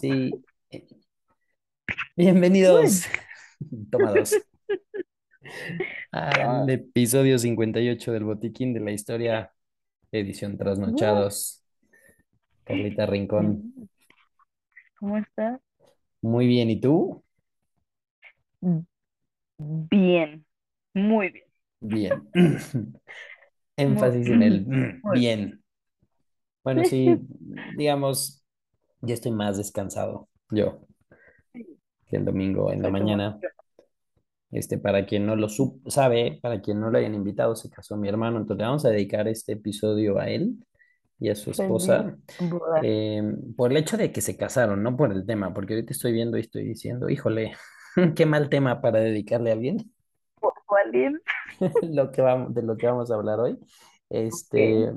Sí. Bienvenidos, tomados, al episodio 58 del Botiquín de la Historia, edición Trasnochados. Carlita Rincón. ¿Cómo estás? Muy bien, ¿y tú? Bien, muy bien. Bien. Énfasis en el bien. Bueno, sí, digamos, ya estoy más descansado yo que el domingo en la mañana. Este, para quien no lo sabe, para quien no lo hayan invitado, se casó mi hermano, entonces le vamos a dedicar este episodio a él y a su esposa, boda. eh, por el hecho de que se casaron, no por el tema, porque ahorita estoy viendo y estoy diciendo, híjole, qué mal tema para dedicarle a alguien, ¿Cuál bien? lo que vamos, de lo que vamos a hablar hoy, este,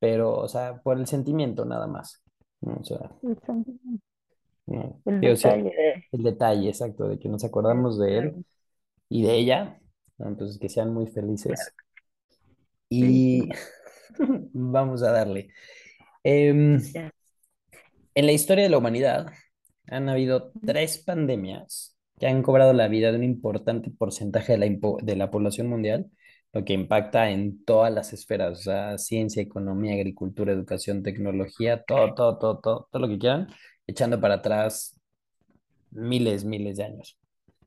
pero, o sea, por el sentimiento nada más. O sea, no, El detalle. de... el detalle exacto de que nos acordamos de él y de ella. Entonces que sean muy felices. Y vamos a darle. Em, en la historia de la humanidad han habido tres pandemias que han cobrado la vida de un importante porcentaje de la, de la población mundial, lo que impacta en todas las esferas, o sea, ciencia, economía, agricultura, educación, tecnología, todo, todo, todo, todo, todo lo que quieran, echando para atrás miles, miles de años.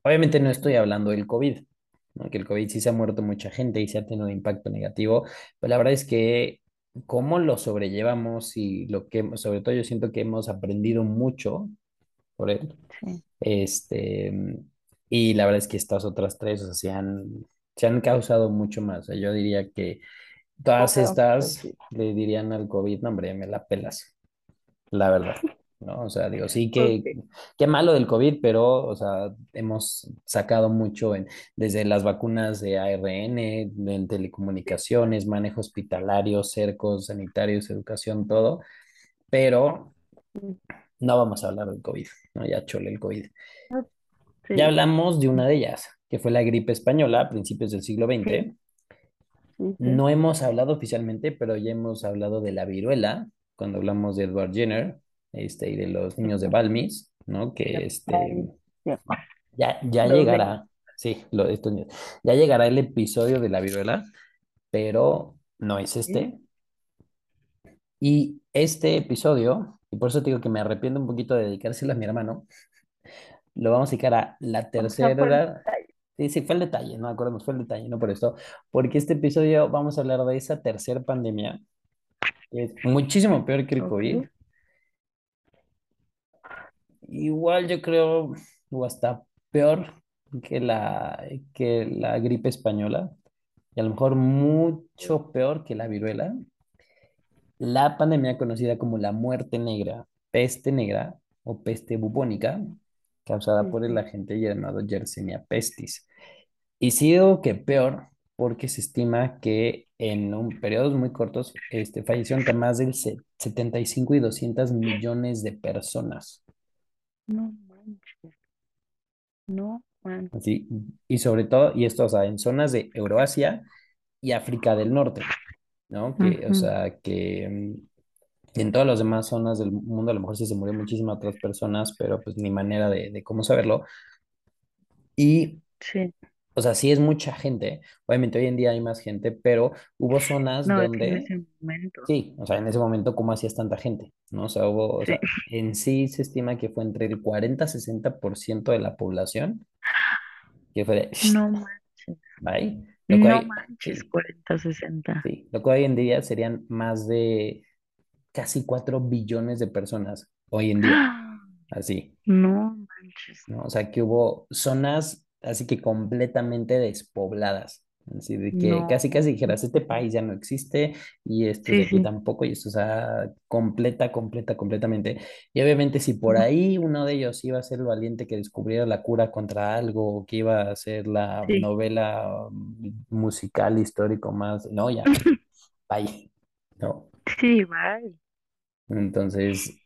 Obviamente no estoy hablando del COVID, ¿no? Que el COVID sí se ha muerto mucha gente y se ha tenido un impacto negativo, pero la verdad es que cómo lo sobrellevamos y lo que, sobre todo yo siento que hemos aprendido mucho por él, Sí. este, y la verdad es que estas otras tres, o sea, se han, se han causado mucho más, o sea, yo diría que todas estas pues le dirían al COVID, no, hombre, me la pelas, la verdad. ¿no? O sea, digo, sí que, qué malo del COVID, pero, o sea, hemos sacado mucho en, desde las vacunas de ARN, en telecomunicaciones, manejo hospitalario, cercos, sanitarios, educación, todo, pero no vamos a hablar del COVID, ¿no? Ya chole el COVID. Sí. Ya hablamos de una de ellas, que fue la gripe española a principios del siglo XX. No hemos hablado oficialmente, pero ya hemos hablado de la viruela, cuando hablamos de Edward Jenner, este, y de los niños de Balmis, ¿no? Que este, ya, ya llegará, sí, lo, estos niños, ya llegará el episodio de la viruela, pero no es este. Y este episodio, y por eso te digo que me arrepiento un poquito de dedicárselo a mi hermano, lo vamos a dedicar a la tercera. Sí, fue el detalle, no acordemos, fue el detalle, no por esto, porque este episodio vamos a hablar de esa tercera pandemia, que es muchísimo peor que el. COVID. Igual yo creo, o hasta peor que la, que la gripe española, y a lo mejor mucho peor que la viruela. La pandemia conocida como la muerte negra, peste negra o peste bubónica, causada por el agente llamado Yersinia pestis. Y sí digo que peor, porque se estima que en un periodos muy cortos este, fallecieron entre más del se- 75 y 200 millones de personas. No manches. No manches. Así, y sobre todo, y esto, o sea, en zonas de Euroasia y África del Norte, ¿no? Que, o sea, que mm, en todas las demás zonas del mundo a lo mejor sí se murió muchísimas otras personas, pero pues ni manera de, de cómo saberlo. Y, Sí. O sea, sí es mucha gente, obviamente hoy en día hay más gente, pero hubo zonas No, que en donde, ese momento. sí, o sea, en ese momento, ¿cómo hacías tanta gente? ¿No? O sea, hubo, o Sí. sea, en sí se estima que fue entre el 40-60% de la población que fue de, No manches. bye. Lo No manches. sí, 40, 60. sí, lo que hoy en día serían más de casi 4 billones de personas hoy en día, así, No manches. ¿no? O sea, que hubo zonas así que completamente despobladas, así de que No. casi casi dijeras, este país ya no existe y estos de aquí sí. tampoco, y esto, o sea, completa, completa, completamente. Y obviamente si por ahí uno de ellos iba a ser el valiente que descubriera la cura contra algo, o que iba a ser la Sí. novela um, musical histórico más, no, ya, bye, no. Sí, bye. Entonces,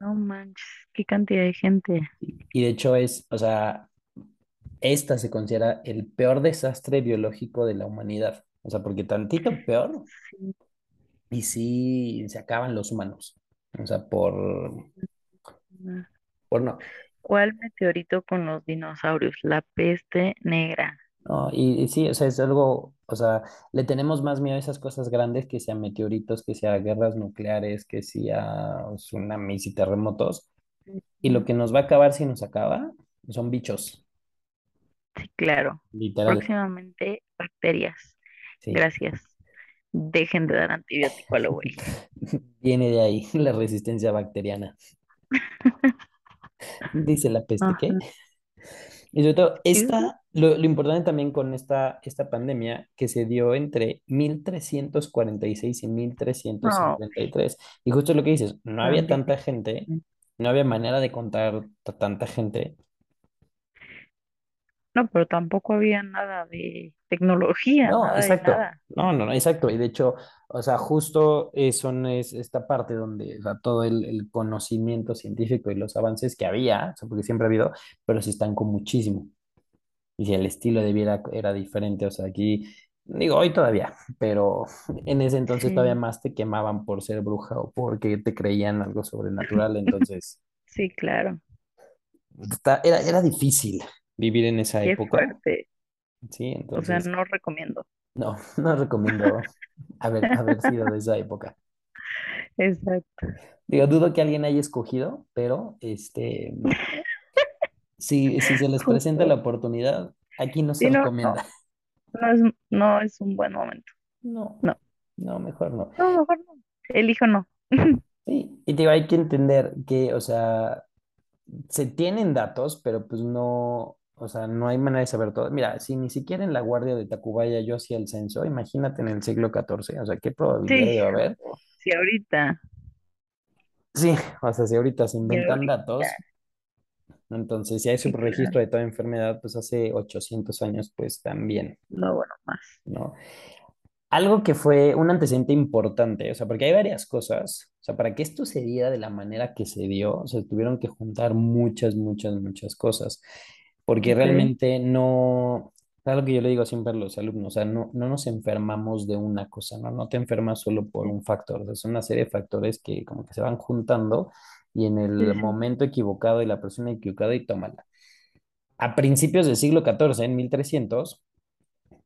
No manches. Qué cantidad de gente. y de hecho es, o sea, esta se considera el peor desastre biológico de la humanidad. O sea, porque tantito peor y sí se acaban los humanos. O sea, por, por no. ¿Cuál meteorito con los dinosaurios? La peste negra. No, y, y sí, o sea, es algo, o sea, le tenemos más miedo a esas cosas grandes que sea meteoritos, que sea guerras nucleares, que sea tsunamis y terremotos. Y lo que nos va a acabar si nos acaba son bichos, Sí, claro. literal. Próximamente, bacterias. Sí. Gracias. Dejen de dar antibiótico a lo güey. Viene de ahí la resistencia bacteriana. Dice la peste. Y sobre todo, esta, lo, lo importante también con esta, esta pandemia que se dio entre 1346 y mil trescientos No, cincuenta Y tres y justo lo que dices, no había tan tanta gente, no había manera de contar tanta gente. No, pero tampoco había nada de tecnología, No, nada de exacto. nada. No, no, no, exacto. Y de hecho, o sea, justo eso no es esta parte donde, o sea, todo el, el conocimiento científico y los avances que había, o sea, porque siempre ha habido, pero se estancó muchísimo. y si el estilo de vida era diferente, o sea, aquí, digo, hoy todavía, pero en ese entonces todavía Sí, más te quemaban por ser bruja o porque te creían algo sobrenatural, entonces sí, claro. era, era difícil vivir en esa Qué época, fuerte. sí, O sea, entonces no recomiendo. no, no recomiendo haber, haber sido de esa época. Exacto. Digo, dudo que alguien haya escogido, pero este, si, si se les presenta la oportunidad, aquí no se Sí, no, no, recomienda. no es, no es un buen momento. No, No, no, mejor no. no, mejor no. Elijo no. Sí, y digo, hay que entender que, o sea, se tienen datos, pero pues no, o sea, no hay manera de saber todo. Mira, si ni siquiera en la Guardia de Tacubaya yo hacía el censo, imagínate en el siglo XIV, o sea, ¿qué probabilidad Sí, iba a haber? sí, ahorita. Sí, o sea, si ahorita se inventan ahorita. datos, entonces si hay Sí, claro. subregistro de toda enfermedad, pues hace 800 años, pues también, No, bueno, más. ¿no? Algo que fue un antecedente importante, o sea, porque hay varias cosas, o sea, para que esto se diera de la manera que se dio, se tuvieron que juntar muchas, muchas, muchas cosas, porque realmente no, es algo que yo le digo siempre a los alumnos, o sea, no, no nos enfermamos de una cosa, ¿no? No te enfermas solo por un factor, o sea, son una serie de factores que como que se van juntando y en el Sí, momento equivocado y la persona equivocada y tómala. A principios del siglo XIV, en 1300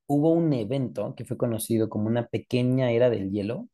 hubo un evento que fue conocido como una pequeña era del hielo,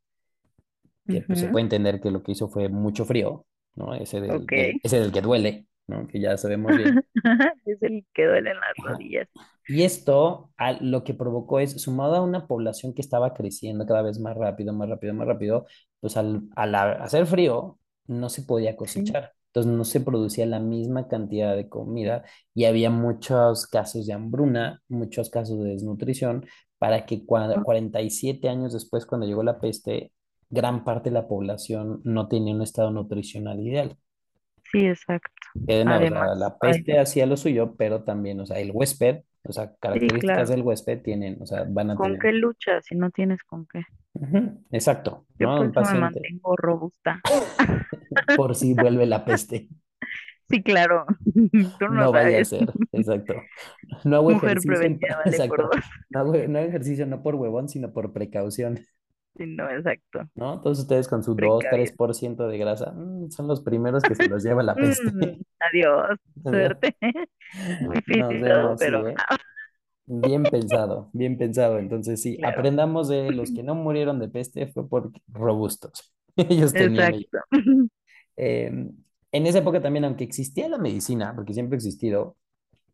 que pues se puede entender que lo que hizo fue mucho frío, ¿no? Ese del, Ok. del- ese del que duele, ¿no? Que ya sabemos bien. Es el que duele en las rodillas. Y esto a- lo que provocó es, sumado a una población que estaba creciendo cada vez más rápido, más rápido, más rápido, pues al, al hacer frío no se podía Sí. cosechar. Entonces no se producía la misma cantidad de comida y había muchos casos de hambruna, muchos casos de desnutrición, para que cua- 47 años después, cuando llegó la peste, gran parte de la población no tenía un estado nutricional ideal. Sí, exacto. O Además, la peste hacía lo suyo, pero también, o sea, el huésped, o sea, características claro. del huésped tienen, o sea, van a ¿Con tener. qué luchas si no tienes con qué? Ujú, exacto, Yo ¿no? por Un eso me paciente, mantengo robusta. por si vuelve la peste, Sí, claro. Tú no no vaya a sabes. ser, exacto. No hago Mujer ejercicio, en- prevenida vale por exacto. dos. No hago, no hago ejercicio no por huevón, sino por precaución, Sí, no, exacto. ¿no? Todos ustedes con su Precavido. por ciento de grasa, mm, son los primeros que se los lleva la peste. Mm, adiós. Suerte. Muy sí, ¿eh? Bien pensado, bien pensado. Entonces, sí, claro. aprendamos de los que no murieron de peste fue por robustos. Ellos tenían. Exacto. Eh, en esa época también, aunque existía la medicina, porque siempre ha existido,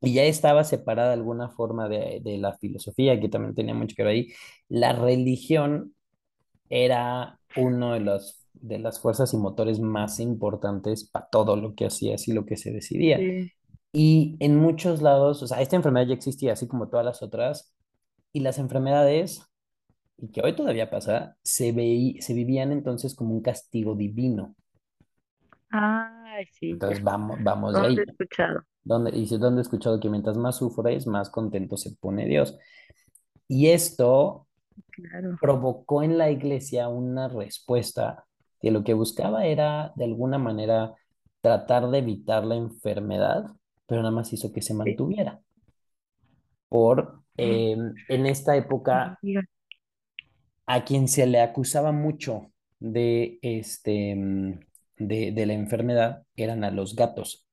y ya estaba separada alguna forma de, de la filosofía, que también tenía mucho que ver ahí, la religión era uno de los de las fuerzas y motores más importantes para todo lo que hacías y lo que se decidía. Sí, Y en muchos lados, o sea, esta enfermedad ya existía, así como todas las otras, y las enfermedades, y que hoy todavía pasa, se, veí- se vivían entonces como un castigo divino. Ay, sí. Entonces vamos, vamos de ¿Dónde he ahí. escuchado? Donde, dice, donde he escuchado que mientras más sufres, más contento se pone Dios. Y esto Claro. provocó en la iglesia una respuesta que lo que buscaba era, de alguna manera, tratar de evitar la enfermedad, pero nada más hizo que se mantuviera. Por, eh, en esta época a quien se le acusaba mucho de, este, mm, de, de la enfermedad eran a los gatos.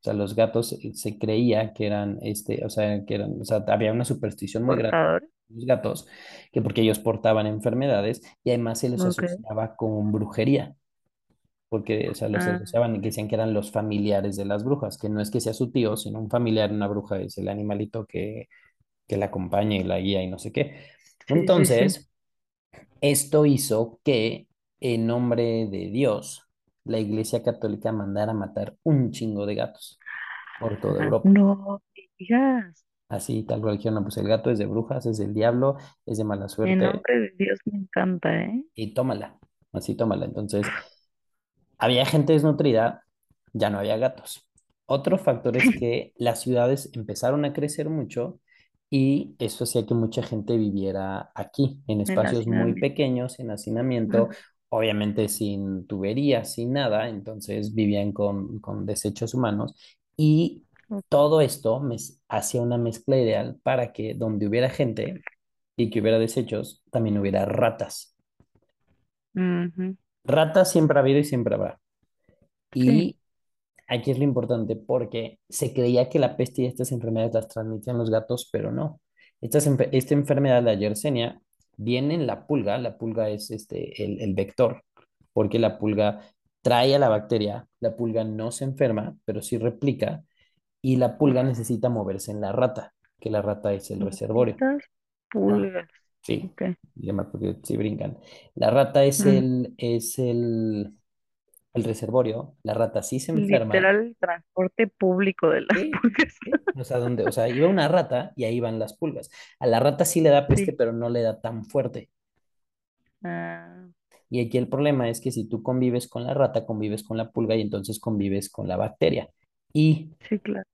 sea, los gatos eh, se creía que eran, este, o sea, que eran, o sea, había una superstición muy grande los gatos, que porque ellos portaban enfermedades y además se les Ok. asociaba con brujería, porque, o sea, los Ah, asociaban y que decían que eran los familiares de las brujas, que no es que sea su tío, sino un familiar, una bruja es el animalito que, que la acompaña y la guía y no sé qué. sí, sí, sí. Entonces, esto hizo que, en nombre de Dios, la Iglesia Católica mandara matar un chingo de gatos por toda Ah, Europa. no digas. Así, tal cual dijeron, pues el gato es de brujas, es del diablo, es de mala suerte, nombre de Dios me encanta, ¿eh? y tómala, así tómala. Entonces, había gente desnutrida, ya no había gatos. Otro factor es que las ciudades empezaron a crecer mucho y eso hacía que mucha gente viviera aquí, en espacios muy pequeños, en hacinamiento, obviamente sin tuberías, sin nada, entonces vivían con, con desechos humanos y. todo esto mez- hacía una mezcla ideal para que donde hubiera gente y que hubiera desechos, también hubiera ratas. Ratas siempre ha habido y siempre habrá. Sí, Y aquí es lo importante porque se creía que la peste y estas enfermedades las transmitían los gatos, pero no. Enfe- esta enfermedad, la Yersinia, viene en la pulga. La pulga es este, el, el vector, porque la pulga trae a la bacteria. La pulga no se enferma, pero sí replica. Y la pulga necesita moverse en la rata, que la rata es el reservorio. pulgas. sí, Ok. y además porque sí brincan. La rata es Mm, el, es el, el reservorio. La rata sí se enferma Literal, el transporte público de las Sí, pulgas. sí. O sea, donde, o sea, iba una rata y ahí van las pulgas. A la rata sí le da peste, Sí. pero no le da tan fuerte. Ah, Y aquí el problema es que si tú convives con la rata, convives con la pulga y entonces convives con la bacteria. Y sí, claro.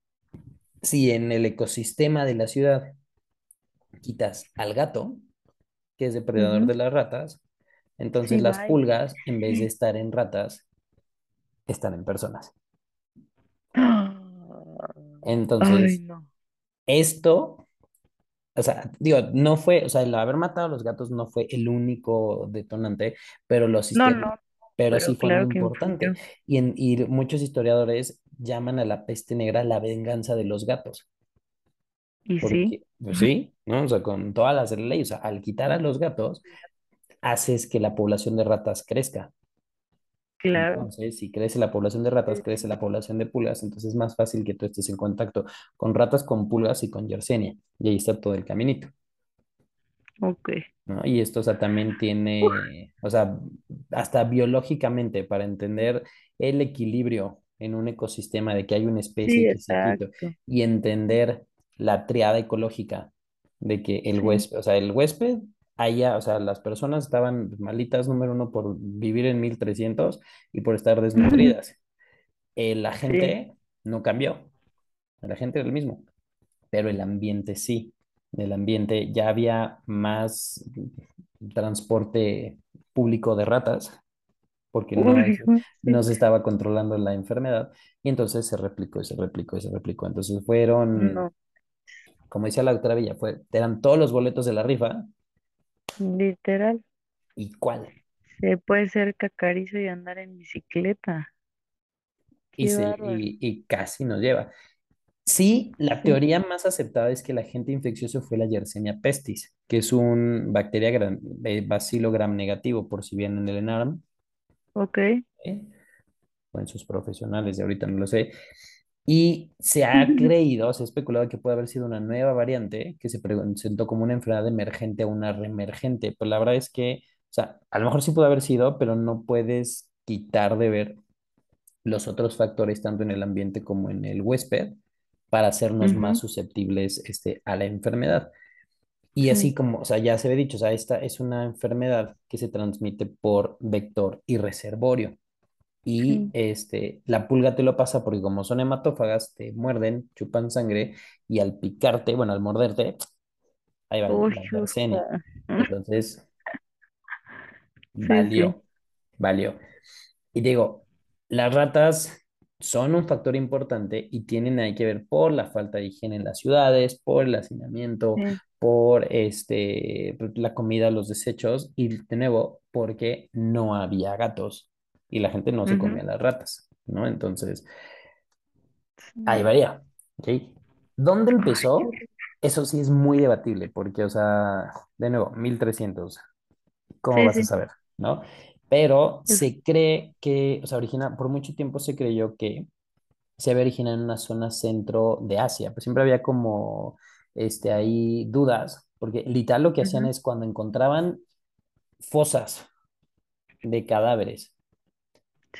Si en el ecosistema de la ciudad quitas al gato, que es depredador de las ratas, entonces Sí, las bye. pulgas, en vez de estar en ratas, están en personas. Ay, Entonces, no. esto O sea, digo, no fue, o sea, el haber matado a los gatos no fue el único detonante, pero los No, no, pero sí fue muy claro que importante. Y, en, y muchos historiadores llaman a la peste negra la venganza de los gatos, Y sí, pues sí, ¿no? O sea, con todas las leyes, o sea, al quitar a los gatos, haces que la población de ratas crezca. claro. Entonces, si crece la población de ratas, crece la población de pulgas, entonces es más fácil que tú estés en contacto con ratas, con pulgas y con Yersinia. Y ahí está todo el caminito. Ok. ¿no? Y esto, o sea, también tiene, o sea, hasta biológicamente, para entender el equilibrio en un ecosistema de que hay una especie sí, que se quita exacto. y entender la triada ecológica de que el Sí. huésped, o sea, el huésped, allá, o sea, las personas estaban malitas, número uno, por vivir en 1300 y por estar desnutridas. Eh, la Sí. gente no cambió, la gente era el mismo pero el ambiente sí. El ambiente ya había más transporte público de ratas, porque no, es- se estaba controlando la enfermedad, y entonces se replicó y se replicó y se replicó. Entonces fueron, No, como decía la doctora Villa, fue, eran todos los boletos de la rifa, literal. ¿y cuál? Se puede ser cacarizo y andar en bicicleta. Y, se, y, y casi nos lleva. Sí, la Sí. teoría más aceptada es que el agente infeccioso fue la Yersinia pestis, que es un bacteria gram, eh, bacilo gram negativo, por si bien en el ENARM, Ok. ¿eh? o en sus profesionales, de ahorita no lo sé. Y se ha creído, se ha especulado que puede haber sido una nueva variante que se presentó como una enfermedad emergente o una reemergente. Pero la verdad es que, o sea, a lo mejor sí pudo haber sido, pero no puedes quitar de ver los otros factores, tanto en el ambiente como en el huésped, para hacernos más susceptibles este, a la enfermedad. Y así Sí, como, o sea, ya se ve dicho, o sea, esta es una enfermedad que se transmite por vector y reservorio. Y este, la pulga te lo pasa porque como son hematófagas, te muerden, chupan sangre y al picarte, bueno, al morderte, ahí va Uy, la. Entonces, Sí, sí. valió, valió. Y digo, las ratas son un factor importante y tienen ahí que ver por la falta de higiene en las ciudades, por el hacinamiento, Sí. Por este, pues, la comida, los desechos y de nuevo, porque no había gatos y la gente no se Ujú, comía las ratas, ¿no? Entonces, Ahí varía, ¿ok? ¿Dónde empezó? Eso sí es muy debatible, porque, o sea, de nuevo, 1300, ¿cómo Sí, vas a sí. saber? ¿No? Pero se cree que, o sea, origina, por mucho tiempo se creyó que se había originado en una zona centro de Asia, pues siempre había como, este, ahí dudas, porque literal lo que hacían es cuando encontraban fosas de cadáveres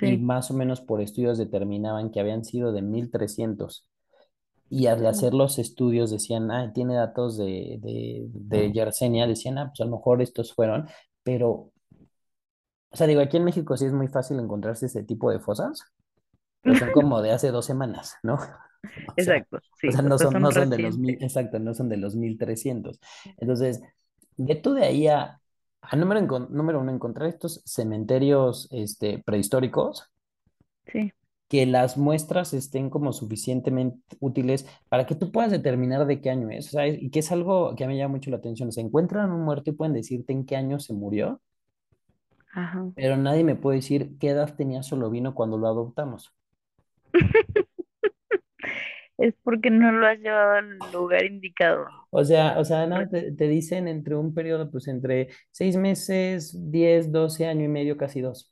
y más o menos por estudios determinaban que habían sido de 1300 y al hacer los estudios decían, ah, tiene datos de, de, de Yersinia, decían, ah, pues a lo mejor estos fueron, pero, o sea, digo, aquí en México sí es muy fácil encontrarse ese tipo de fosas, pero son como de hace dos semanas, ¿no? O sea, Exacto, o sea, no son, son no son de los mil, exacto, no son de los mil trescientos Entonces, de tú de ahí a, a número, número uno, encontrar estos cementerios este, prehistóricos Sí, que las muestras estén como suficientemente útiles para que tú puedas determinar de qué año es, ¿sabes? Y que es algo que a mí me llama mucho la atención. Se encuentran un muerto y pueden decirte en qué año se murió, ajá. pero nadie me puede decir qué edad tenía Solovino cuando lo adoptamos. Es porque no lo has llevado al lugar indicado. O sea, o sea, Por- te, te dicen entre un periodo, pues entre seis meses, diez, doce, año y medio, casi dos.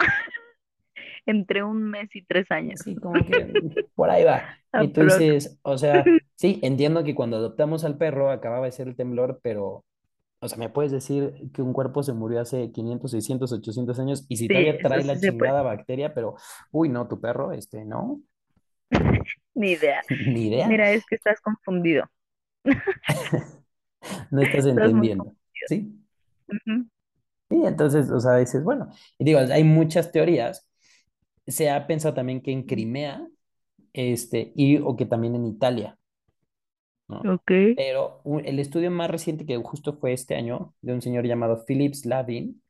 Entre un mes y tres años. Así como que por ahí va. Y tú dices, o sea, sí, entiendo que cuando adoptamos al perro acababa de ser el temblor, pero O sea, ¿me puedes decir que un cuerpo se murió hace 500, 600, 800 años y si Sí, todavía trae sí la chingada bacteria, pero, uy, no, tu perro, este, no, Ni idea. ni idea, Mira, es que estás confundido. no estás entendiendo. ¿sí? Y entonces, o sea, dices, bueno, y digo, hay muchas teorías. Se ha pensado también que en Crimea, este, y o que también en Italia, ¿no? Ok, Pero un- el estudio más reciente que justo fue este año, de un señor llamado Philip Slavin,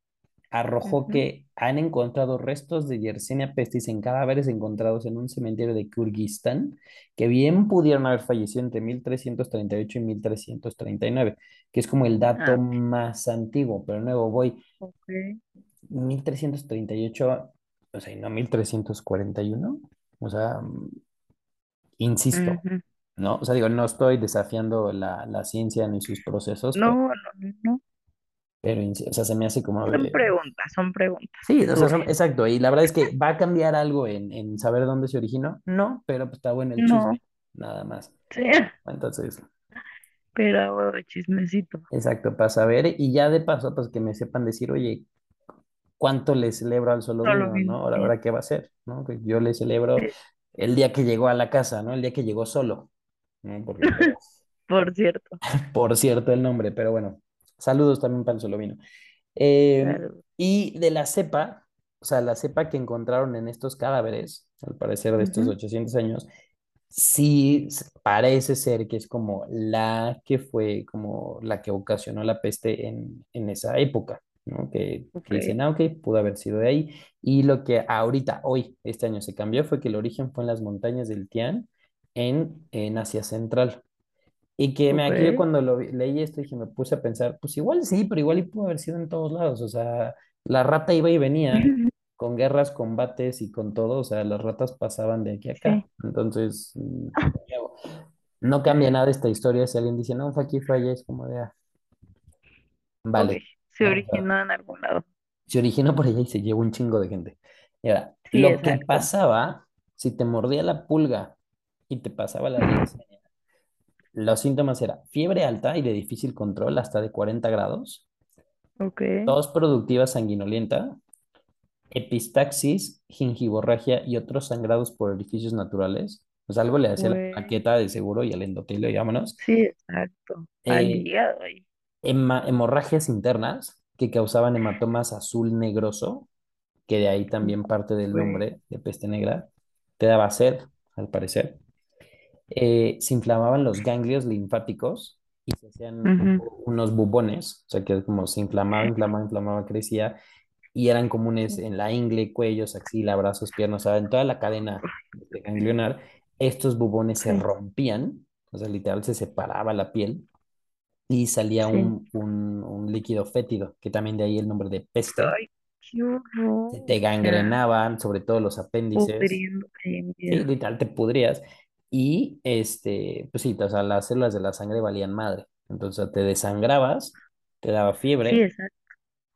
arrojó que han encontrado restos de Yersinia pestis en cadáveres encontrados en un cementerio de Kirguistán, que bien pudieron haber fallecido entre 1338 y 1339, que es como el dato Ah, más antiguo, pero nuevo voy, ok. 1338, o sea, y no 1341, o sea, mm, insisto. ¿no? O sea, digo, no estoy desafiando la, la ciencia ni sus procesos, pero, No, no, no, no. Pero, o sea, se me hace como Son preguntas, son preguntas Sí, o sea, son- exacto. Y la verdad es que va a cambiar algo en, en saber dónde se originó. No, pero pues está bueno el No, chisme, nada más. sí, Entonces, pero hago chismecito. exacto, para saber y ya de paso, pues que me sepan decir, oye, ¿cuánto le celebro al Solo no? vino Ahora, bien. ahora qué va a hacer, ¿no? Que yo le celebro el día que llegó a la casa, ¿no? El día que llegó solo, ¿no? Porque, pero, por cierto. por cierto, el nombre, pero bueno, saludos también para el Solovino. Eh, Claro. y de la cepa, o sea, la cepa que encontraron en estos cadáveres, al parecer de estos Ujú, 800 años, sí parece ser que es como la que fue como la que ocasionó la peste en, en esa época, ¿no? Que, Ok, que dicen, ah, ok, pudo haber sido de ahí. Y lo que ahorita, hoy, este año se cambió fue que el origen fue en las montañas del Tian, en, en Asia Central. Y que me, aquí yo ok. cuando lo leí esto dije, me puse a pensar, pues igual sí, pero igual y pudo haber sido en todos lados. O sea, la rata iba y venía con guerras, combates y con todo. O sea, las ratas pasaban de aquí a acá. Sí, Entonces, mm, no cambia nada esta historia. Si alguien dice, no, fue aquí, fue allá, es como de, ah, vale, Se originó en algún lado. se originó por allá y se llevó un chingo de gente. Y ahora, Sí, lo que pasaba, si te mordía la pulga y te pasaba la yersinia, los síntomas eran fiebre alta y de difícil control hasta de 40 grados, Ok, tos productiva sanguinolenta, epistaxis, gingivorragia y otros sangrados por orificios naturales. Pues algo le hacía la plaqueta de seguro y al endotelio, y vámonos. Sí, exacto. Al Eh, hígado hemorragias internas que causaban hematomas azul negroso, que de ahí también parte del nombre de peste negra. Te daba sed, al parecer. Eh, se inflamaban los ganglios linfáticos y se hacían Ujú, unos bubones, o sea que como se inflamaba, inflamaba, inflamaba, crecía y eran comunes en la ingle, cuellos, axila, brazos, piernas, o sea, en toda la cadena de ganglionar, estos bubones se rompían, o sea, literal se separaba la piel y salía sí. un, un, un líquido fétido, que también de ahí el nombre de peste, Ay, qué se horror. te gangrenaban, sobre todo los apéndices, sí, literal te pudrías y este, pues sí, o sea, las células de la sangre valían madre. Entonces te desangrabas, te daba Sí, fiebre, exacto.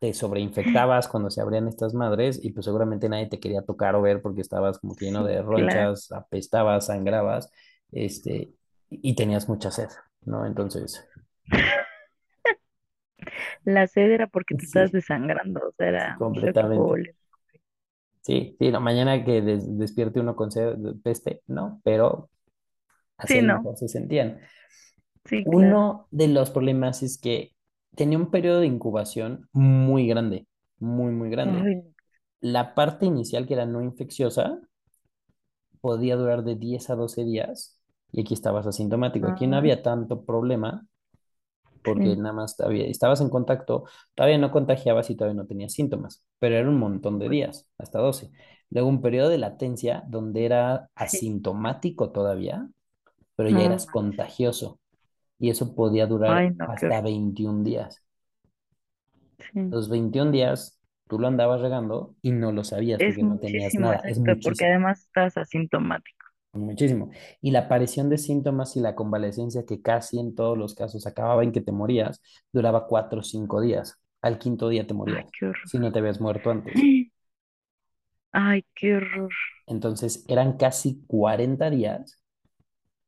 te sobreinfectabas cuando se abrían estas madres y pues seguramente nadie te quería tocar o ver porque estabas como que lleno de claro. ronchas, apestabas, sangrabas, este, y tenías mucha sed, ¿no? Entonces, La sed era porque te estabas sí, desangrando, o sea, era completamente. Sí, sí, no, mañana que des- despierte uno con sed, peste, no, pero así Sí, no, mejor se sentían. sí, claro. Uno de los problemas es que tenía un periodo de incubación muy grande, muy, muy grande. Ay, La parte inicial, que era no infecciosa, podía durar de 10 a 12 días y aquí estabas asintomático. Aquí no no, había tanto problema porque sí, nada más había, estabas en contacto, todavía no contagiabas y todavía no tenías síntomas, pero era un montón de días, hasta 12. Luego un periodo de latencia donde era asintomático todavía, pero ya eras contagioso y eso podía durar Ay, no, qué hasta horror. 21 días. Sí. Los 21 días tú lo andabas regando y no lo sabías Es porque no tenías muchísimo, nada, es exacto, porque muchísimo. además estás asintomático. Muchísimo. Y la aparición de síntomas y la convalecencia, que casi en todos los casos acababa en que te morías, duraba cuatro o cinco días. Al quinto día te Ay, morías, qué horror. si no te habías muerto antes. Ay, qué horror. Entonces eran casi 40 días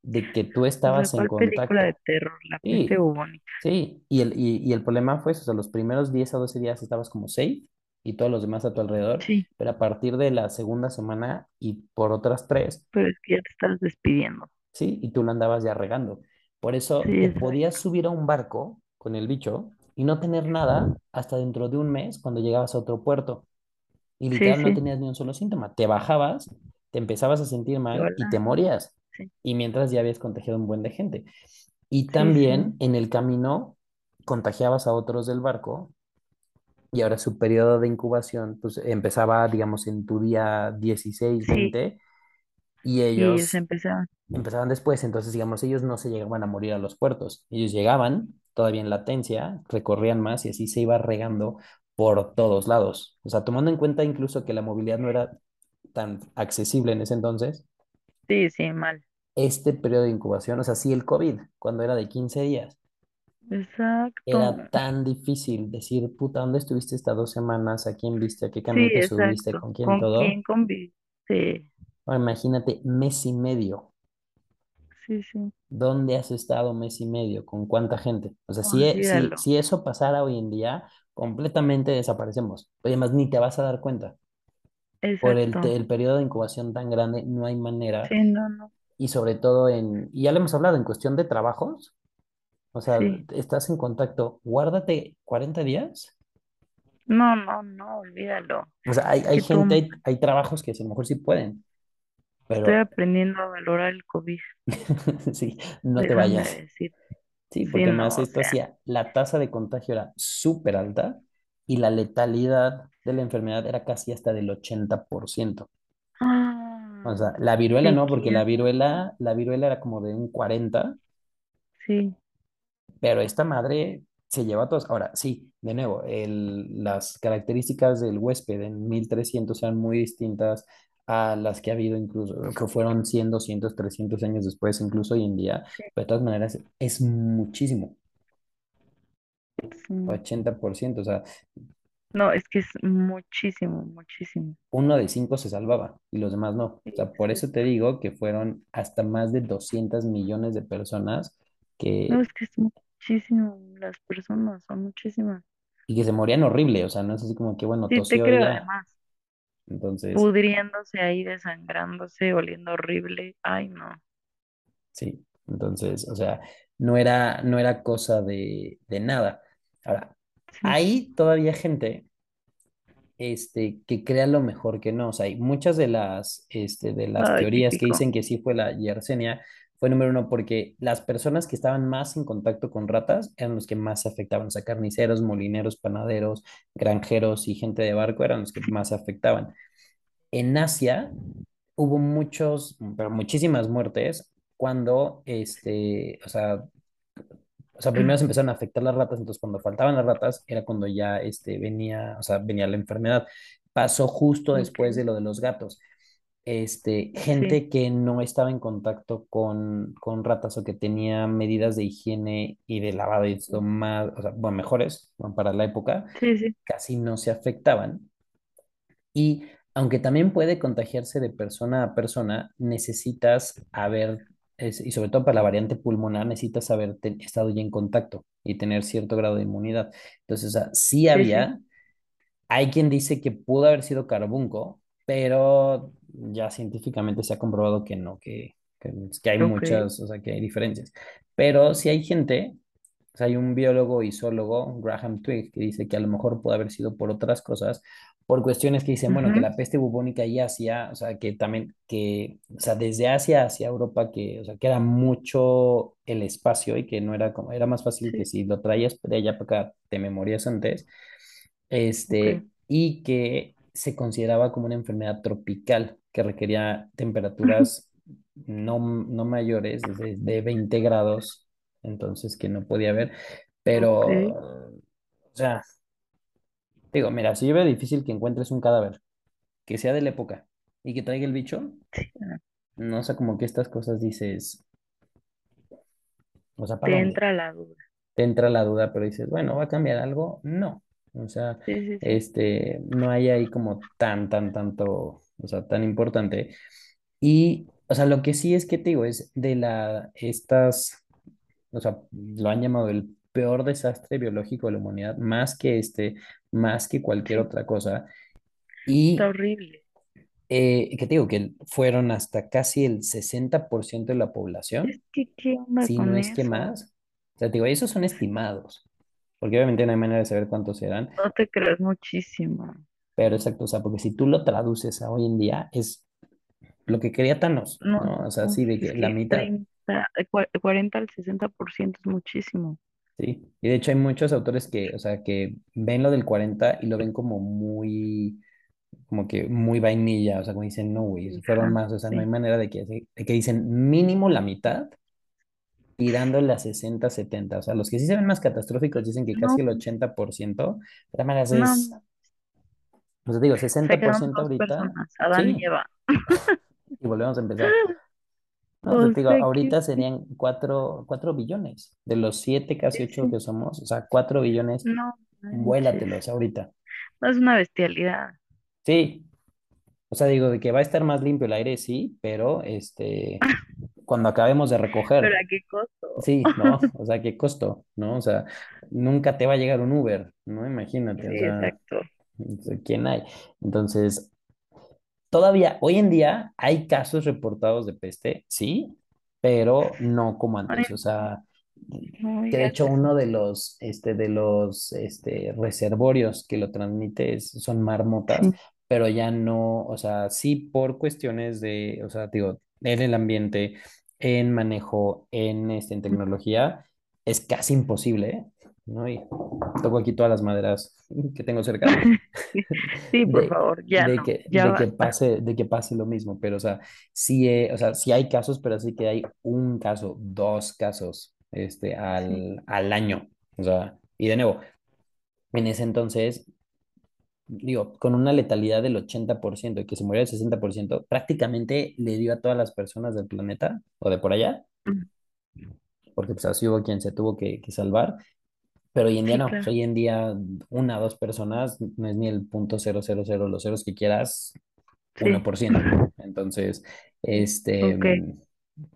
de que tú estabas en ¿cuál película de contacto. terror? La peste Sí, bubónica. sí. Y el, y, y el problema fue eso, o sea, los primeros 10 a 12 días estabas como safe y todos los demás a tu alrededor, Sí, pero a partir de la segunda semana y por otras tres, pero es que ya te estás despidiendo. ¿sí? Y tú lo andabas ya regando. Por eso Sí, te podías subir a un barco con el bicho y no tener nada hasta dentro de un mes cuando llegabas a otro puerto. Y Sí, literal no tenías ni un solo síntoma. Te bajabas, te empezabas a sentir mal y te morías. Sí, Y mientras ya habías contagiado a un buen de gente. Y también sí. en el camino contagiabas a otros del barco y ahora su periodo de incubación pues empezaba, digamos, en tu día 16 Sí, 20 y y ellos ellos empezaban. empezaban después, entonces digamos, ellos no se llegaban a morir a los puertos, ellos llegaban todavía en latencia, recorrían más y así se iba regando por todos lados. O sea, tomando en cuenta incluso que la movilidad no era tan accesible en ese entonces, Sí, sí, mal. este periodo de incubación, o sea, sí el COVID, cuando era de 15 días, Exacto. era tan difícil decir, puta, ¿dónde estuviste estas dos semanas? ¿A quién viste? ¿A qué Sí, camión te subiste? exacto. ¿Con quién ¿Con quién todo? conviviste? Sí, Ahora imagínate, mes y medio. sí, sí. ¿Dónde has estado mes y medio? ¿Con cuánta gente? O sea, si, e- si, Olvídalo. si eso pasara hoy en día, completamente desaparecemos. Además, ni te vas a dar cuenta. Por el, Exacto. el periodo de incubación tan grande, no hay manera. Sí, no, no. Y sobre todo en, y ya lo hemos hablado, en cuestión de trabajos, o sea, Sí. estás en contacto, guárdate 40 días. No, no, no, olvídalo. O sea, hay, hay gente, hay, hay trabajos que a lo mejor sí pueden, estoy pero aprendiendo a valorar el COVID. sí, no te Déjame vayas. decir. Sí, Sí, porque no, más o esto sea. hacía, la tasa de contagio era súper alta y la letalidad de la enfermedad era casi hasta del 80%. O sea, Ah, la viruela ¿de no, porque la viruela, la viruela era como de un 40, Sí, pero esta madre se lleva a todos. Ahora, sí, de nuevo, el, las características del huésped en 1300 eran muy distintas a las que ha habido incluso, que fueron 100, 200, 300 años después, incluso hoy en día, pero de todas maneras es muchísimo. 80%, o sea, No, es que es muchísimo, muchísimo. uno de cinco se salvaba y los demás no. O sea, por eso te digo que fueron hasta más de 200 millones de personas No, que, es que es muchísimo. Las personas son muchísimas. y que se morían horrible. O sea, no es así como que, bueno, Sí, te tosió y creo ya. además. Entonces, Pudriéndose ahí, desangrándose, oliendo horrible. Ay, no. sí. Entonces, o sea, no era, no era cosa de, de nada. Ahora, hay todavía gente este, que crea lo mejor que no. O sea, hay muchas de las, este, de las Ay, teorías que dicen que sí fue la Yersinia, fue número uno porque las personas que estaban más en contacto con ratas eran los que más se afectaban. O sea, carniceros, molineros, panaderos, granjeros y gente de barco eran los que más se afectaban. En Asia hubo muchos, pero muchísimas muertes cuando, este, o sea, o sea, primero se empezaron a afectar las ratas, entonces cuando faltaban las ratas era cuando ya este, venía, o sea, venía la enfermedad. Pasó justo después de lo de los gatos. Este, sí, gente que no estaba en contacto con, con ratas o que tenía medidas de higiene y de lavado y esto más, o sea, bueno, mejores bueno, para la época, sí, sí, casi no se afectaban. Y aunque también puede contagiarse de persona a persona, necesitas haber, es- y sobre todo para la variante pulmonar, necesitas haber te- estado ya en contacto y tener cierto grado de inmunidad. Entonces, o sea, sí sí, sí, había, hay quien dice que pudo haber sido carbunco, pero ya científicamente se ha comprobado que no, que, que, que hay ok, muchas, o sea, que hay diferencias. Pero sí hay gente o sea, hay un biólogo y zoólogo, Graham Twigg, que dice que a lo mejor puede haber sido por otras cosas, por cuestiones que dicen, bueno, que la peste bubónica y Asia, o sea, que también, que, o sea, desde Asia hacia Europa, que, o sea, que era mucho el espacio y que no era como, era más fácil que sí, si lo traías de allá para acá, te me morías antes, este, y que se consideraba como una enfermedad tropical que requería temperaturas no, no mayores, de, de 20 grados, entonces que no podía haber, pero, o sea, digo, mira, si yo veo difícil que encuentres un cadáver que sea de la época y que traiga el bicho, no sé, como que estas cosas dices, o sea, ¿para te dónde? entra la duda, te entra la duda, pero dices, bueno, ¿va a cambiar algo? No. O sea, sí, sí, sí, este, no hay ahí como tan, tan, tanto, o sea, tan importante. Y, o sea, lo que sí es que te digo, es de la, estas, o sea, lo han llamado el peor desastre biológico de la humanidad, más que este, más que cualquier otra cosa. está Y horrible, eh, que te digo, que fueron hasta casi el 60% de la es población, que, ¿qué si no es que más. O sea, te digo, esos son estimados. porque obviamente no hay manera de saber cuántos serán, No te creas muchísimo, pero exacto, o sea, porque si tú lo traduces a hoy en día, es lo que quería Thanos, no, ¿no? O sea, sí, de es que la mitad, 30, eh, cua- 40 al 60% es muchísimo, ¿sí? Y de hecho hay muchos autores que, o sea, que ven lo del 40 y lo ven como muy, como que muy vainilla, o sea, como dicen, no, güey, fueron más, o sea, no hay manera de que, de que dicen mínimo la mitad, tirándole a 60, 70, o sea, los que sí se ven más catastróficos dicen que casi el 80%, de todas maneras no, es, o sea, digo, se sesenta por quedaron ciento dos ahorita, personas, Adán y sí, Eva, y volvemos a empezar. No, o sea, digo, que, ahorita serían cuatro, cuatro billones. De los siete, sí, casi ocho sí, que somos, o sea, cuatro billones, no vuélatelos ahorita. no es una bestialidad, Sí, o sea, digo, de que va a estar más limpio el aire, sí, pero este, cuando acabemos de pero recoger, ¿a qué costo? sí, ¿no? O sea, ¿qué costo? ¿No? O sea, nunca te va a llegar un Uber, ¿no? Imagínate, Sí, o sea, exacto, ¿quién hay? Entonces, Todavía hoy en día hay casos reportados de peste, sí, pero no como antes. O sea, que de hecho uno de los, este, de los este, reservorios que lo transmite es- son marmotas, sí, pero ya no, o sea, sí por cuestiones de, o sea, digo, en el ambiente, en manejo, en, este, en tecnología, es casi imposible, ¿eh? ¿No? Y toco aquí todas las maderas que tengo cerca sí, por de, favor, ya de no, que, ya de que pase, de que pase lo mismo, pero o sea, sí, eh, o sea, sí hay casos, pero sí que hay un caso, dos casos, este, sí, al, al año, o sea, y de nuevo, en ese entonces, digo, con una letalidad del 80% y que se murió el 60% prácticamente le dio a todas las personas del planeta o de por allá, mm, porque pues así hubo quien se tuvo que, que salvar, pero hoy en día sí, no, o claro, hoy en día una o dos personas no es ni el punto cero cero cero los ceros que quieras, uno sí, por ciento. Entonces, este, ok, mm,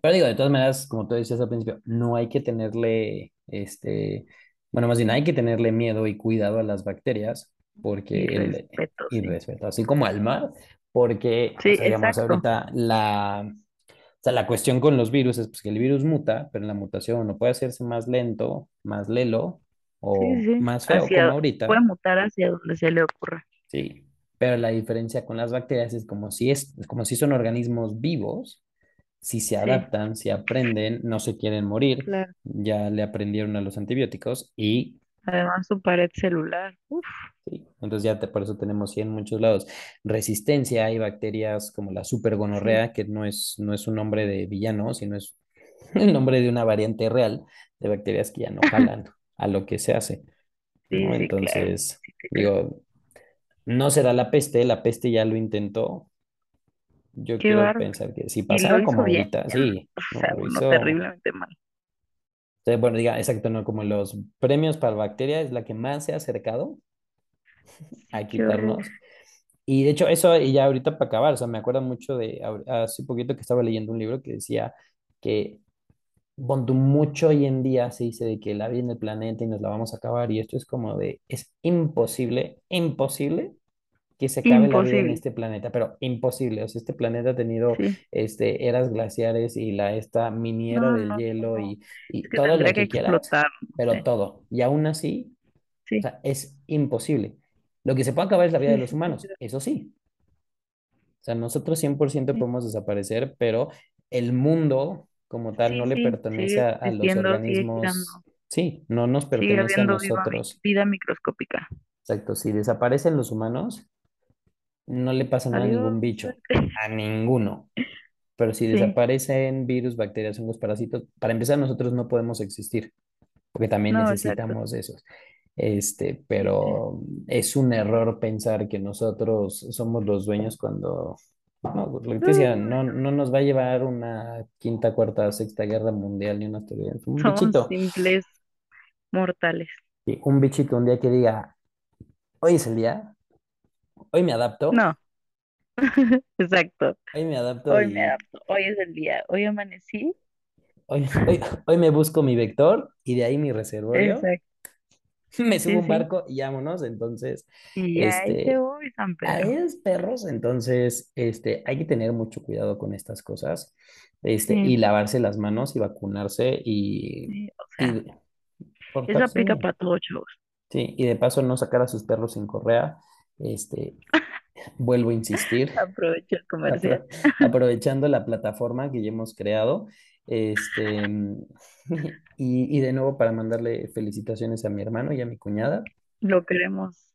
pero digo, de todas maneras, como tú decías al principio, no hay que tenerle, este, bueno, más bien hay que tenerle miedo y cuidado a las bacterias, y porque el, respeto, y sí, respeto, así como al mar, porque, o sí, sea, digamos, ahorita la, o sea, la cuestión con los virus es pues, que el virus muta, pero la mutación no puede hacerse más lento, más lelo o sí, más feo, como hacia, puede ahorita, mutar hacia donde se le ocurra, Sí, pero la diferencia con las bacterias es como si es, como si son organismos vivos, si se sí, adaptan, si aprenden, no se quieren morir, claro, ya le aprendieron a los antibióticos y además su pared celular, uf, sí, entonces ya te, por eso tenemos sí en muchos lados. Resistencia, hay bacterias como la sí, supergonorrea, que no es, no es un nombre de villano, sino es, el nombre de una variante real de bacterias que ya no jalan a lo que se hace, Sí, ¿no? sí, claro, Entonces, creo. digo, no será la peste, la peste ya lo intentó. Yo Qué quiero pensar que si pasara como bien. ahorita, sí, O sea, lo uno hizo, terriblemente mal. eh, bueno, diga, exacto, no, como los premios para bacteria es la que más se ha acercado a quitarnos. Y de hecho, eso, y ya ahorita para acabar, o sea, me acuerdo mucho de hace poquito que estaba leyendo un libro que decía que tú, mucho hoy en día se dice de que la vida en el planeta y nos la vamos a acabar, y esto es como de, es imposible, imposible que se acabe la vida en este planeta, pero imposible. O sea, este planeta ha tenido Sí. este, eras glaciares y la, esta No, miniera del no, hielo no. y, y Es que todo lo que que quieras, explotar, no pero todo. Y aún así, o Sí, sea, es imposible. Lo que se puede acabar es la vida de los humanos, eso sí. O sea, nosotros 100% Sí, podemos desaparecer, pero el mundo como tal no le sí, pertenece a, a los organismos, sí, no nos pertenece a nosotros. vida microscópica. Exacto, si desaparecen los humanos, no le pasa nada a ningún bicho, a ninguno. Pero si Sí, desaparecen virus, bacterias, hongos, parásitos, para empezar nosotros no podemos existir, porque también no, exacto. necesitamos esos. Este, pero es un error pensar que nosotros somos los dueños cuando, no, pues, lo que te decía, no, no nos va a llevar una quinta, cuarta, sexta guerra mundial ni una teoría. Un bichito, simples mortales. un bichito un día que diga, hoy es el día, hoy me adapto, No, exacto. hoy me adapto Hoy me adapto. Hoy es el día. Hoy amanecí. hoy, hoy, hoy me busco mi vector y de ahí mi reservorio, Exacto. me subo a Sí, un sí. barco y vámonos. Entonces, Y ahí te este, voy, San Pedro. perros, entonces, este, hay que tener mucho cuidado con estas cosas, este, Sí, y lavarse las manos y vacunarse y, sí. O sea, y eso aplica para todos, chavos. Sí, y de paso no sacar a sus perros sin correa, este, vuelvo a insistir, Aprovecho el comercial. apro- aprovechando la plataforma que ya hemos creado, este, y, y de nuevo para mandarle felicitaciones a mi hermano y a mi cuñada, Lo queremos.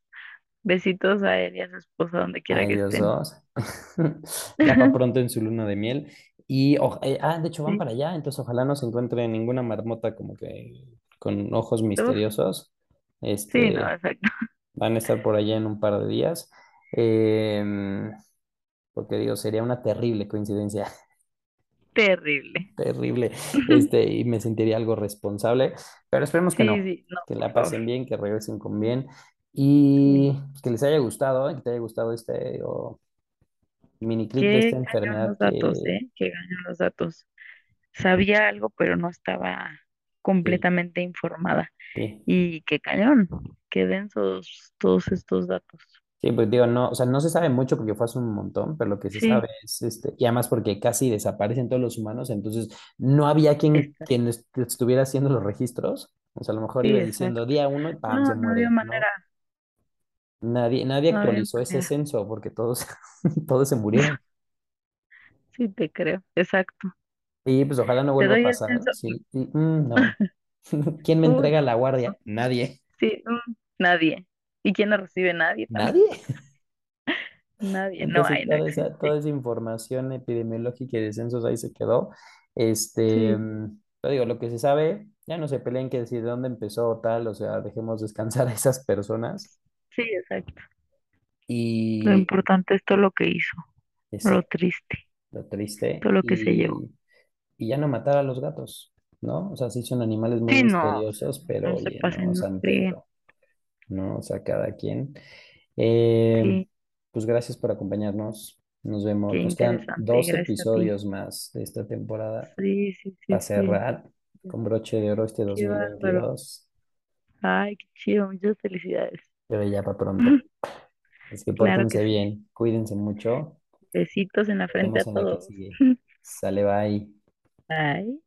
Besitos a él y a su esposa donde a quiera que ellos estén. dos, ya para pronto en su luna de miel. Y, eh, ah, de hecho van Sí. para allá, entonces ojalá no se encuentre ninguna marmota como que con ojos misteriosos. sí, no, Este, exacto. van a estar por allá en un par de días. Em, porque digo, sería una terrible coincidencia, Terrible. terrible, este, y me sentiría algo responsable, pero esperemos que Sí, no, sí, no, que la pasen bien, que regresen con bien y que les haya gustado, ¿eh? que te haya gustado este mini clip de esta enfermedad los datos, que, ¿eh? Qué cañón los datos. Sabía algo, pero no estaba sí, completamente informada. Y qué cañón, qué densos todos estos datos. Sí, pues digo, no, o sea, no se sabe mucho porque fue hace un montón, pero lo que se Sí, sabe es, este, y además porque casi desaparecen todos los humanos, entonces no había quien, quien est- estuviera haciendo los registros, o sea, a lo mejor Sí, iba diciendo día uno y ¡pam! No, se no había muere, manera, ¿no? Nadie, nadie no actualizó ese manera. censo porque todos, todos se murieron. Sí, te creo, exacto. Y pues ojalá no vuelva a pasar, censo. sí, y, mm, no. ¿Quién me entrega la guardia? Nadie. Sí, mm, nadie. ¿Y quién la recibe? Nadie también. ¿Nadie? Nadie, no Entonces, hay, no toda esa, toda esa información epidemiológica y de censos ahí se quedó. Este, Sí, pero digo, lo que se sabe, ya no se peleen que decir de dónde empezó o tal, o sea, dejemos descansar a esas personas sí, exacto. Lo y, importante es todo lo que hizo, lo triste, lo triste, todo lo que se llevó. y, ya no matar a los gatos, ¿no? O sea, sí son animales muy Sí, no, misteriosos, pero no se oye, no, pasen, no. ¿No? O sea, cada quien. Eh, Sí, pues gracias por acompañarnos. Nos qué vemos. Nos quedan dos episodios más de esta temporada Sí, sí, para sí, sí. cerrar con broche de oro este Qué bárbaro. 2022, Ay, qué chido, muchas felicidades. pero ya para pronto. Es que Claro pórtense bien, cuídense mucho. Besitos en la frente a todos. Sale, bye. Bye.